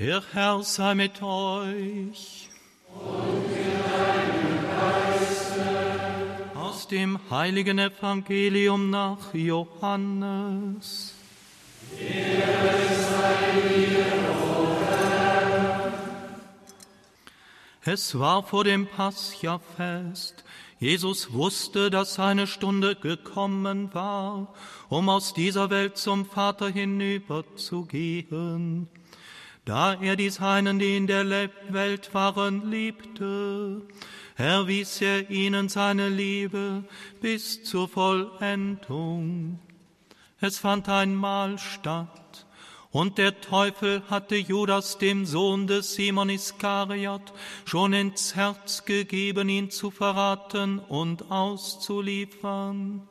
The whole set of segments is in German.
Der Herr sei mit euch. Und mit deinem. Aus dem heiligen Evangelium nach Johannes. Es war vor dem Pascha-Fest. Jesus wusste, dass seine Stunde gekommen war, um aus dieser Welt zum Vater hinüberzugehen da er die Seinen, die in der Welt waren, liebte, erwies er ihnen seine Liebe bis zur Vollendung. Es fand ein Mahl statt, und der Teufel hatte Judas, dem Sohn des Simon Iskariot, schon ins Herz gegeben, ihn zu verraten und auszuliefern.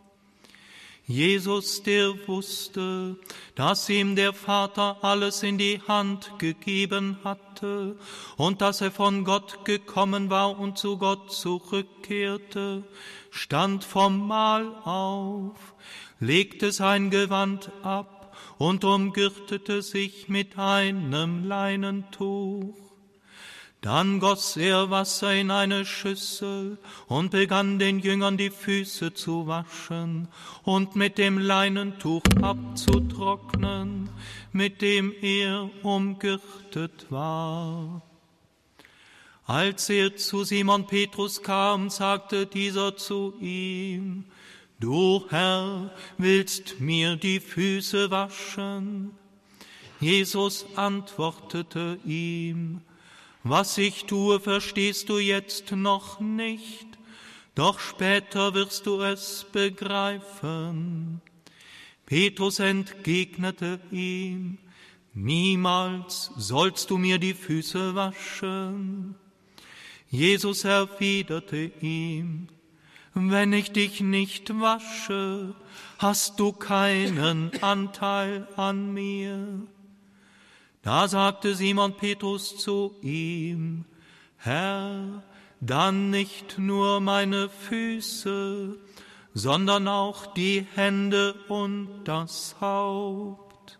Jesus, der wusste, dass ihm der Vater alles in die Hand gegeben hatte und dass er von Gott gekommen war und zu Gott zurückkehrte, stand vom Mahl auf, legte sein Gewand ab und umgürtete sich mit einem Leinentuch. Dann goss er Wasser in eine Schüssel und begann den Jüngern die Füße zu waschen und mit dem Leinentuch abzutrocknen, mit dem er umgürtet war. Als er zu Simon Petrus kam, sagte dieser zu ihm, Du Herr, willst mir die Füße waschen? Jesus antwortete ihm, was ich tue, verstehst du jetzt noch nicht, doch später wirst du es begreifen. Petrus entgegnete ihm, Niemals sollst du mir die Füße waschen. Jesus erwiderte ihm, Wenn ich dich nicht wasche, hast du keinen Anteil an mir. Da sagte Simon Petrus zu ihm, Herr, dann nicht nur meine Füße, sondern auch die Hände und das Haupt.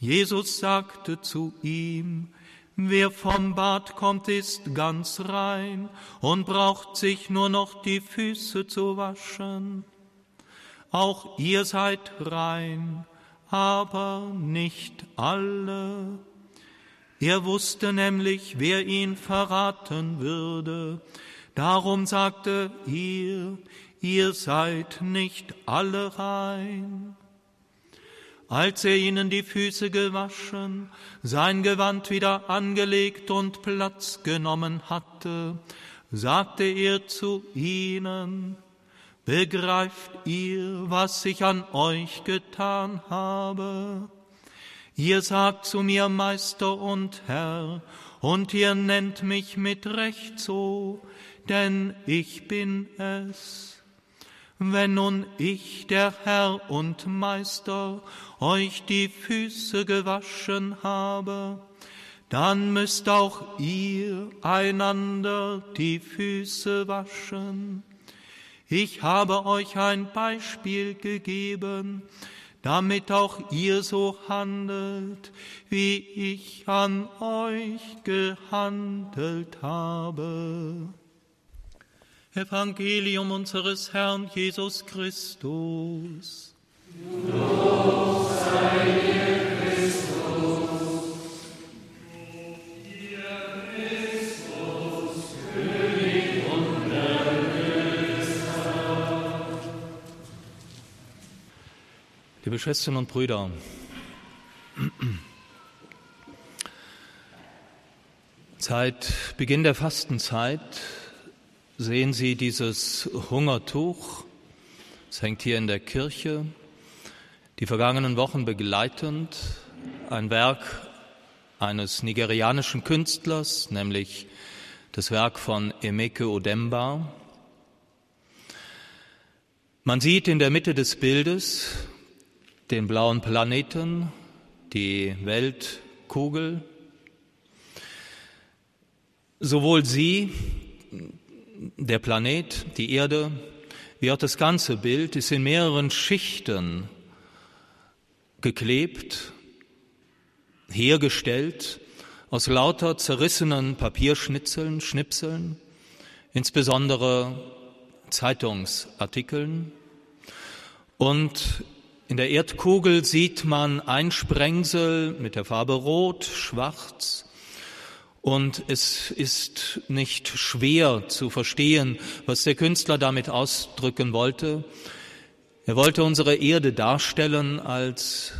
Jesus sagte zu ihm, Wer vom Bad kommt, ist ganz rein und braucht sich nur noch die Füße zu waschen. Auch ihr seid rein, aber nicht alle. Er wusste nämlich, wer ihn verraten würde. Darum sagte ihr, ihr seid nicht alle rein. Als er ihnen die Füße gewaschen, sein Gewand wieder angelegt und Platz genommen hatte, sagte er zu ihnen, Begreift ihr, was ich an euch getan habe? Ihr sagt zu mir Meister und Herr, und ihr nennt mich mit Recht so, denn ich bin es. Wenn nun ich, der Herr und Meister, euch die Füße gewaschen habe, dann müsst auch ihr einander die Füße waschen. Ich habe euch ein Beispiel gegeben, damit auch ihr so handelt, wie ich an euch gehandelt habe. Evangelium unseres Herrn Jesus Christus. Lob Schwestern und Brüder, seit Beginn der Fastenzeit sehen Sie dieses Hungertuch. Es hängt hier in der Kirche. Die vergangenen Wochen begleitend ein Werk eines nigerianischen Künstlers, nämlich das Werk von Emeke Odemba. Man sieht in der Mitte des Bildes den blauen Planeten, die Weltkugel. Sowohl sie, der Planet, die Erde, wie auch das ganze Bild ist in mehreren Schichten geklebt, hergestellt aus lauter zerrissenen Papierschnitzeln, Schnipseln, insbesondere Zeitungsartikeln. Und in der Erdkugel sieht man ein Sprengsel mit der Farbe Rot, Schwarz. Und es ist nicht schwer zu verstehen, was der Künstler damit ausdrücken wollte. Er wollte unsere Erde darstellen als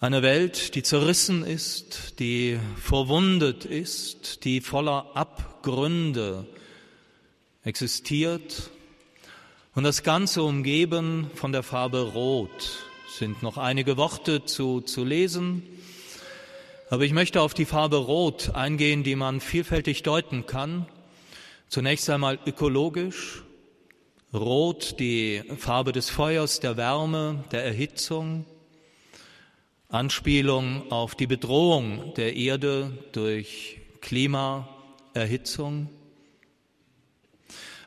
eine Welt, die zerrissen ist, die verwundet ist, die voller Abgründe existiert und das Ganze umgeben von der Farbe Rot. Sind noch einige Worte zu, zu lesen, aber ich möchte auf die Farbe Rot eingehen, die man vielfältig deuten kann. Zunächst einmal ökologisch. Rot, die Farbe des Feuers, der Wärme, der Erhitzung. Anspielung auf die Bedrohung der Erde durch Klimaerhitzung.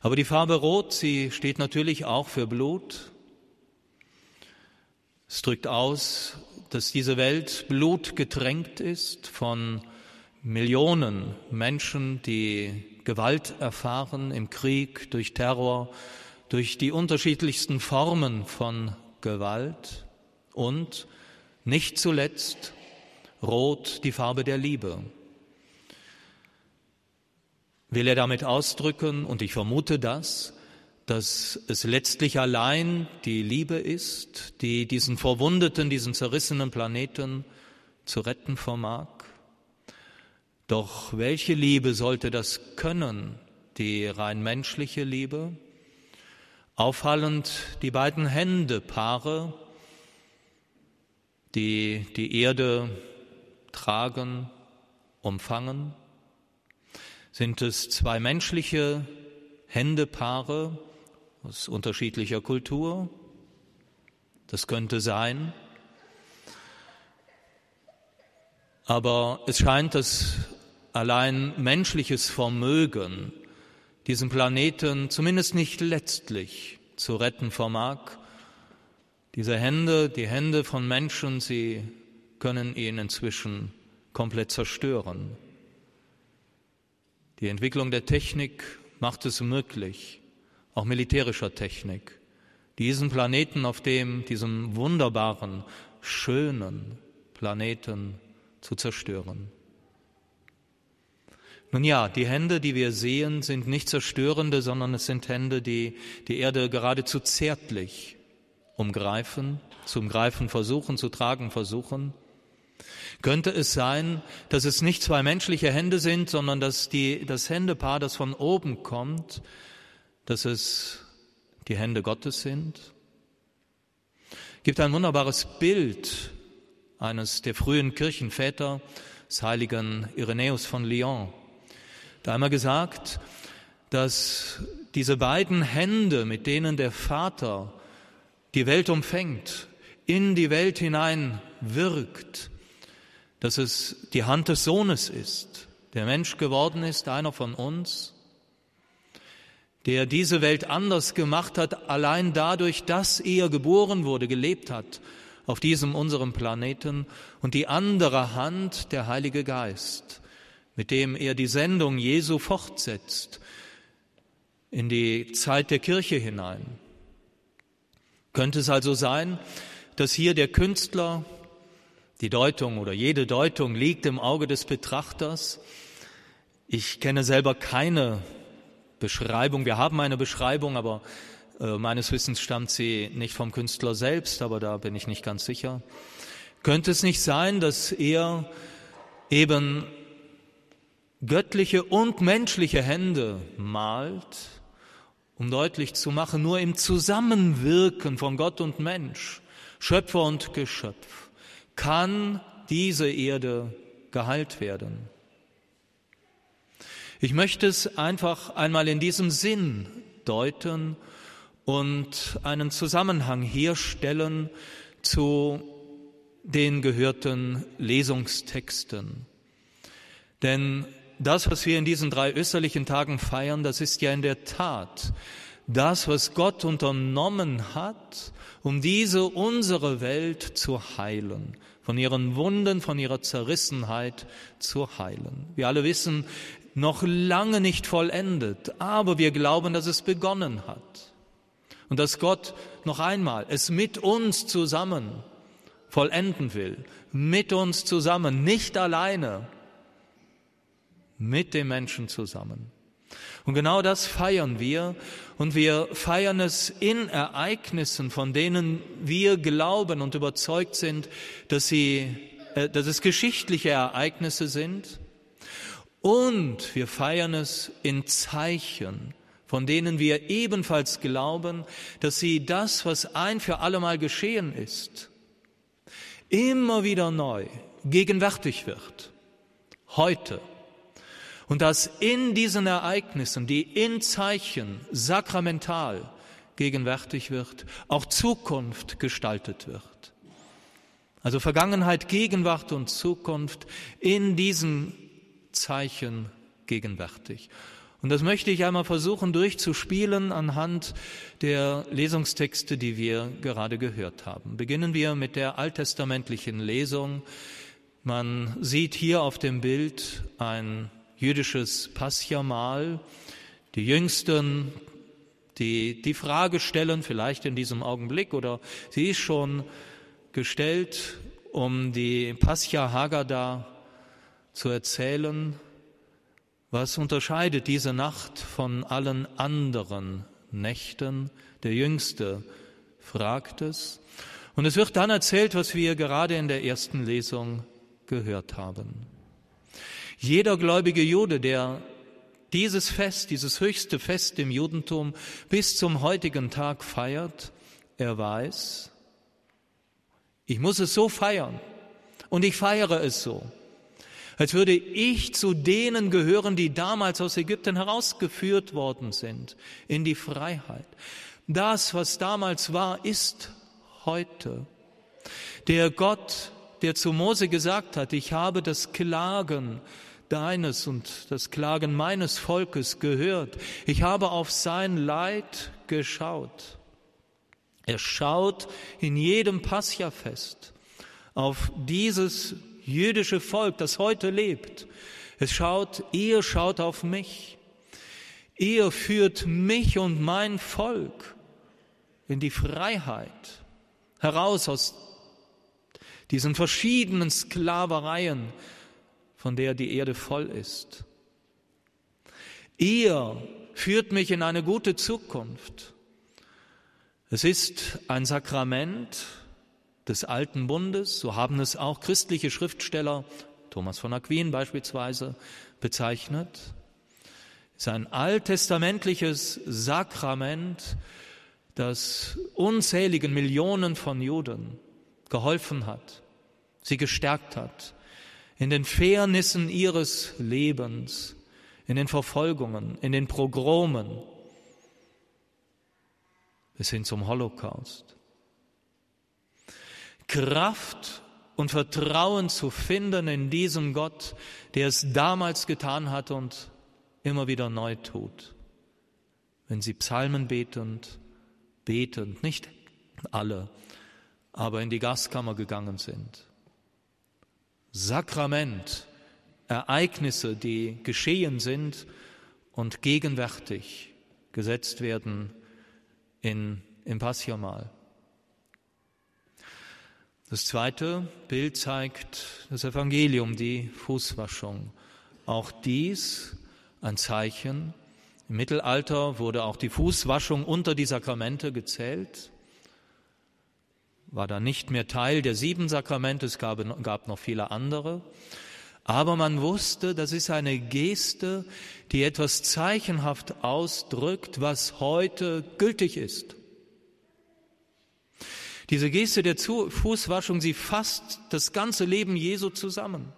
Aber die Farbe Rot, sie steht natürlich auch für Blut. Es drückt aus, dass diese Welt blutgetränkt ist von Millionen Menschen, die Gewalt erfahren im Krieg, durch Terror, durch die unterschiedlichsten Formen von Gewalt und nicht zuletzt Rot die Farbe der Liebe. Will er damit ausdrücken, und ich vermute das, dass es letztlich allein die Liebe ist, die diesen verwundeten, diesen zerrissenen Planeten zu retten vermag? Doch welche Liebe sollte das können, die rein menschliche Liebe? Auffallend die beiden Händepaare, die die Erde tragen, umfangen? Sind es zwei menschliche Händepaare aus unterschiedlicher Kultur? Das könnte sein. Aber es scheint, dass allein menschliches Vermögen diesen Planeten zumindest nicht letztlich zu retten vermag. Diese Hände, die Hände von Menschen, sie können ihn inzwischen komplett zerstören. Die Entwicklung der Technik macht es möglich, auch militärischer Technik, diesen Planeten, auf dem, diesem wunderbaren, schönen Planeten zu zerstören. Nun ja, die Hände, die wir sehen, sind nicht zerstörende, sondern es sind Hände, die die Erde geradezu zärtlich umgreifen, zu umgreifen versuchen, zu tragen versuchen? Könnte es sein, dass es nicht zwei menschliche Hände sind, sondern dass die, das Händepaar, das von oben kommt, dass es die Hände Gottes sind? Gibt ein wunderbares Bild eines der frühen Kirchenväter, des heiligen Irenäus von Lyon, der einmal gesagt, dass diese beiden Hände, mit denen der Vater die Welt umfängt, in die Welt hinein wirkt, dass es die Hand des Sohnes ist, der Mensch geworden ist, einer von uns, der diese Welt anders gemacht hat, allein dadurch, dass er geboren wurde, gelebt hat auf diesem unserem Planeten und die andere Hand, der Heilige Geist, mit dem er die Sendung Jesu fortsetzt in die Zeit der Kirche hinein. Könnte es also sein, dass hier der Künstler, die Deutung oder jede Deutung liegt im Auge des Betrachters. Ich kenne selber keine Beschreibung. Wir haben eine Beschreibung, aber äh, meines Wissens stammt sie nicht vom Künstler selbst, aber da bin ich nicht ganz sicher. Könnte es nicht sein, dass er eben göttliche und menschliche Hände malt, um deutlich zu machen, nur im Zusammenwirken von Gott und Mensch, Schöpfer und Geschöpf, kann diese Erde geheilt werden. Ich möchte es einfach einmal in diesem Sinn deuten und einen Zusammenhang herstellen zu den gehörten Lesungstexten. Denn das, was wir in diesen drei österlichen Tagen feiern, das ist ja in der Tat das, was Gott unternommen hat, um diese unsere Welt zu heilen, von ihren Wunden, von ihrer Zerrissenheit zu heilen. Wir alle wissen, noch lange nicht vollendet, aber wir glauben, dass es begonnen hat und dass Gott noch einmal es mit uns zusammen vollenden will, mit uns zusammen, nicht alleine, mit dem Menschen zusammen. Und genau das feiern wir und wir feiern es in Ereignissen, von denen wir glauben und überzeugt sind, dass sie, äh, dass es geschichtliche Ereignisse sind. Und wir feiern es in Zeichen, von denen wir ebenfalls glauben, dass sie das, was ein für allemal geschehen ist, immer wieder neu gegenwärtig wird. Heute und dass in diesen Ereignissen, die in Zeichen sakramental gegenwärtig wird, auch Zukunft gestaltet wird. Also Vergangenheit, Gegenwart und Zukunft in diesen Zeichen gegenwärtig. Und das möchte ich einmal versuchen durchzuspielen anhand der Lesungstexte, die wir gerade gehört haben. Beginnen wir mit der alttestamentlichen Lesung. Man sieht hier auf dem Bild ein jüdisches Passjamal. Die Jüngsten, die die Frage stellen, vielleicht in diesem Augenblick oder sie ist schon gestellt, um die Pascha Haggadah zu erzählen, was unterscheidet diese Nacht von allen anderen Nächten? Der Jüngste fragt es. Und es wird dann erzählt, was wir gerade in der ersten Lesung gehört haben. Jeder gläubige Jude, der dieses Fest, dieses höchste Fest im Judentum bis zum heutigen Tag feiert, er weiß, ich muss es so feiern und ich feiere es so, als würde ich zu denen gehören, die damals aus Ägypten herausgeführt worden sind in die Freiheit. Das, was damals war, ist heute. Der Gott, der zu Mose gesagt hat, ich habe das Klagen deines und das Klagen meines Volkes gehört. Ich habe auf sein Leid geschaut. Er schaut in jedem Pascha-Fest auf dieses jüdische Volk, das heute lebt. Es schaut, ihr schaut auf mich. Ihr führt mich und mein Volk in die Freiheit heraus aus diesen verschiedenen Sklavereien, von der die Erde voll ist. Ihr führt mich in eine gute Zukunft. Es ist ein Sakrament des alten Bundes, so haben es auch christliche Schriftsteller, Thomas von Aquin beispielsweise, bezeichnet. Es ist ein alttestamentliches Sakrament, das unzähligen Millionen von Juden geholfen hat, sie gestärkt hat, in den Fairnissen ihres Lebens, in den Verfolgungen, in den Progromen bis hin zum Holocaust. Kraft und Vertrauen zu finden in diesem Gott, der es damals getan hat und immer wieder neu tut. Wenn Sie Psalmen betend, betend, nicht alle, aber in die Gastkammer gegangen sind Sakrament, Ereignisse, die geschehen sind und gegenwärtig gesetzt werden in, im Passiomal. Das zweite Bild zeigt das Evangelium, die Fußwaschung. Auch dies ein Zeichen. Im Mittelalter wurde auch die Fußwaschung unter die Sakramente gezählt war da nicht mehr Teil der sieben Sakramente, es gab, gab noch viele andere. Aber man wusste, das ist eine Geste, die etwas zeichenhaft ausdrückt, was heute gültig ist. Diese Geste der Fußwaschung, sie fasst das ganze Leben Jesu zusammen.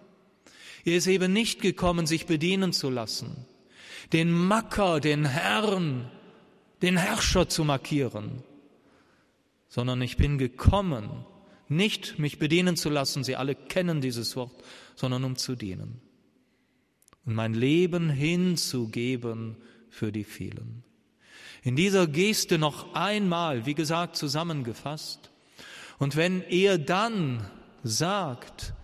Er ist eben nicht gekommen, sich bedienen zu lassen, den Macker, den Herrn, den Herrscher zu markieren, sondern ich bin gekommen, nicht mich bedienen zu lassen, Sie alle kennen dieses Wort, sondern um zu dienen und mein Leben hinzugeben für die vielen. In dieser Geste noch einmal, wie gesagt, zusammengefasst. Und wenn er dann sagt,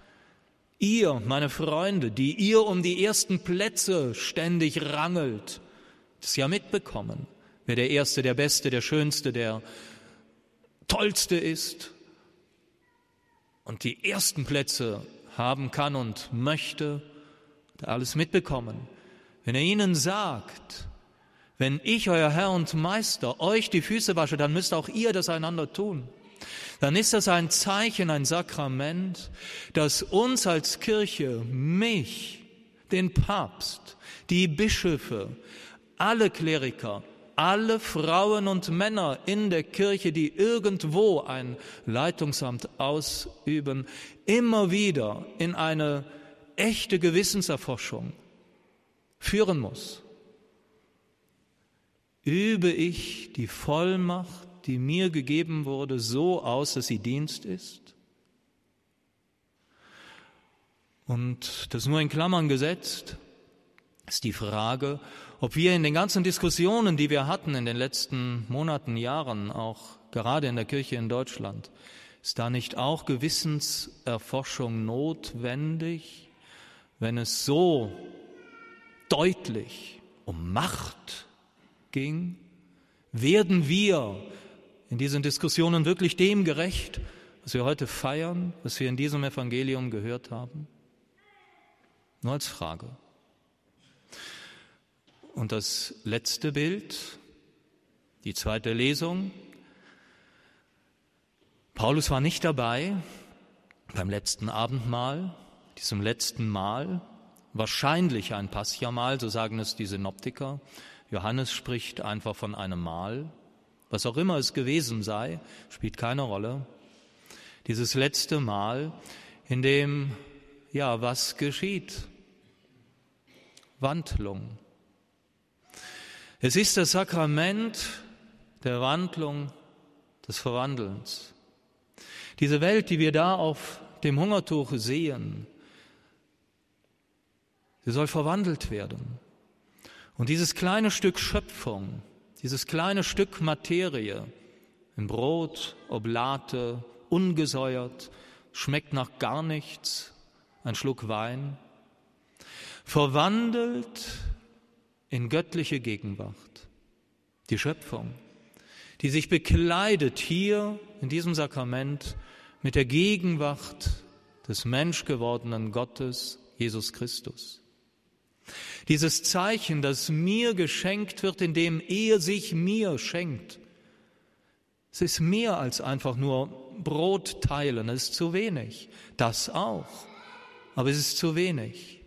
ihr, meine Freunde, die ihr um die ersten Plätze ständig rangelt, das ja mitbekommen, wer der Erste, der Beste, der Schönste, der Tollste ist und die ersten Plätze haben kann und möchte, alles mitbekommen. Wenn er ihnen sagt, wenn ich, euer Herr und Meister, euch die Füße wasche, dann müsst auch ihr das einander tun. Dann ist das ein Zeichen, ein Sakrament, das uns als Kirche, mich, den Papst, die Bischöfe, alle Kleriker, alle Frauen und Männer in der Kirche, die irgendwo ein Leitungsamt ausüben, immer wieder in eine echte Gewissenserforschung führen muss. Übe ich die Vollmacht, die mir gegeben wurde, so aus, dass sie Dienst ist? Und das nur in Klammern gesetzt, ist die Frage, ob wir in den ganzen Diskussionen, die wir hatten in den letzten Monaten, Jahren, auch gerade in der Kirche in Deutschland, ist da nicht auch Gewissenserforschung notwendig, wenn es so deutlich um Macht ging? Werden wir in diesen Diskussionen wirklich dem gerecht, was wir heute feiern, was wir in diesem Evangelium gehört haben? Nur als Frage. Und das letzte Bild, die zweite Lesung. Paulus war nicht dabei beim letzten Abendmahl, diesem letzten Mahl, wahrscheinlich ein Passiamal, so sagen es die Synoptiker. Johannes spricht einfach von einem Mahl. Was auch immer es gewesen sei, spielt keine Rolle. Dieses letzte Mal, in dem, ja, was geschieht? Wandlung, es ist das Sakrament der Wandlung, des Verwandelns. Diese Welt, die wir da auf dem Hungertuch sehen, sie soll verwandelt werden. Und dieses kleine Stück Schöpfung, dieses kleine Stück Materie, in Brot, Oblate, ungesäuert, schmeckt nach gar nichts, ein Schluck Wein, verwandelt in göttliche Gegenwart. Die Schöpfung, die sich bekleidet hier in diesem Sakrament mit der Gegenwart des menschgewordenen Gottes, Jesus Christus. Dieses Zeichen, das mir geschenkt wird, indem er sich mir schenkt. Es ist mehr als einfach nur Brot teilen, es ist zu wenig. Das auch, aber es ist zu wenig.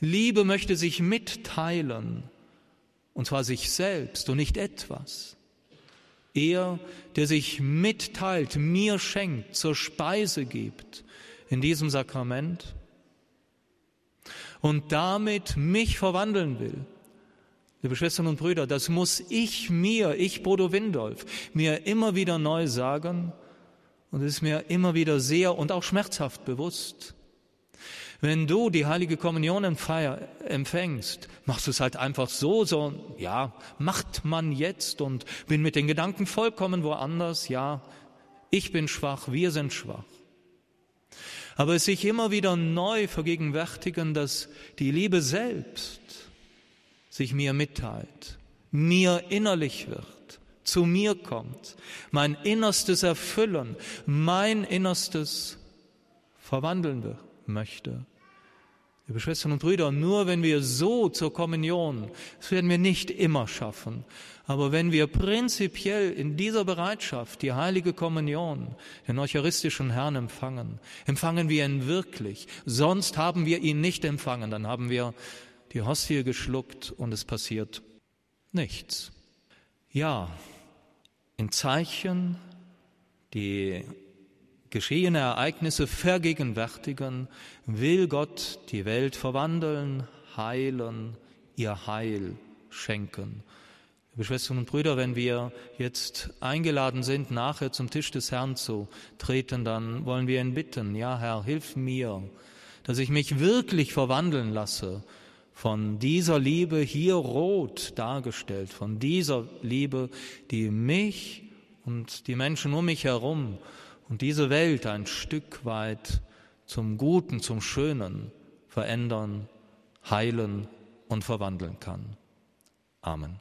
Liebe möchte sich mitteilen und zwar sich selbst und nicht etwas. Er, der sich mitteilt, mir schenkt, zur Speise gibt in diesem Sakrament und damit mich verwandeln will. Liebe Schwestern und Brüder, das muss ich mir, ich Bodo Windolf, mir immer wieder neu sagen und es ist mir immer wieder sehr und auch schmerzhaft bewusst. Wenn du die heilige Kommunion empfängst, machst du es halt einfach so, so, ja, macht man jetzt und bin mit den Gedanken vollkommen woanders, ja, ich bin schwach, wir sind schwach. Aber es sich immer wieder neu vergegenwärtigen, dass die Liebe selbst sich mir mitteilt, mir innerlich wird, zu mir kommt, mein Innerstes erfüllen, mein Innerstes verwandeln möchte. Liebe Schwestern und Brüder, nur wenn wir so zur Kommunion, das werden wir nicht immer schaffen, aber wenn wir prinzipiell in dieser Bereitschaft die heilige Kommunion, den eucharistischen Herrn empfangen, empfangen wir ihn wirklich. Sonst haben wir ihn nicht empfangen, dann haben wir die Hostie geschluckt und es passiert nichts. Ja, in Zeichen, die geschehene Ereignisse vergegenwärtigen, will Gott die Welt verwandeln, heilen, ihr Heil schenken. Liebe Schwestern und Brüder, wenn wir jetzt eingeladen sind, nachher zum Tisch des Herrn zu treten, dann wollen wir ihn bitten, ja Herr, hilf mir, dass ich mich wirklich verwandeln lasse von dieser Liebe hier rot dargestellt, von dieser Liebe, die mich und die Menschen um mich herum und diese Welt ein Stück weit zum Guten, zum Schönen verändern, heilen und verwandeln kann. Amen.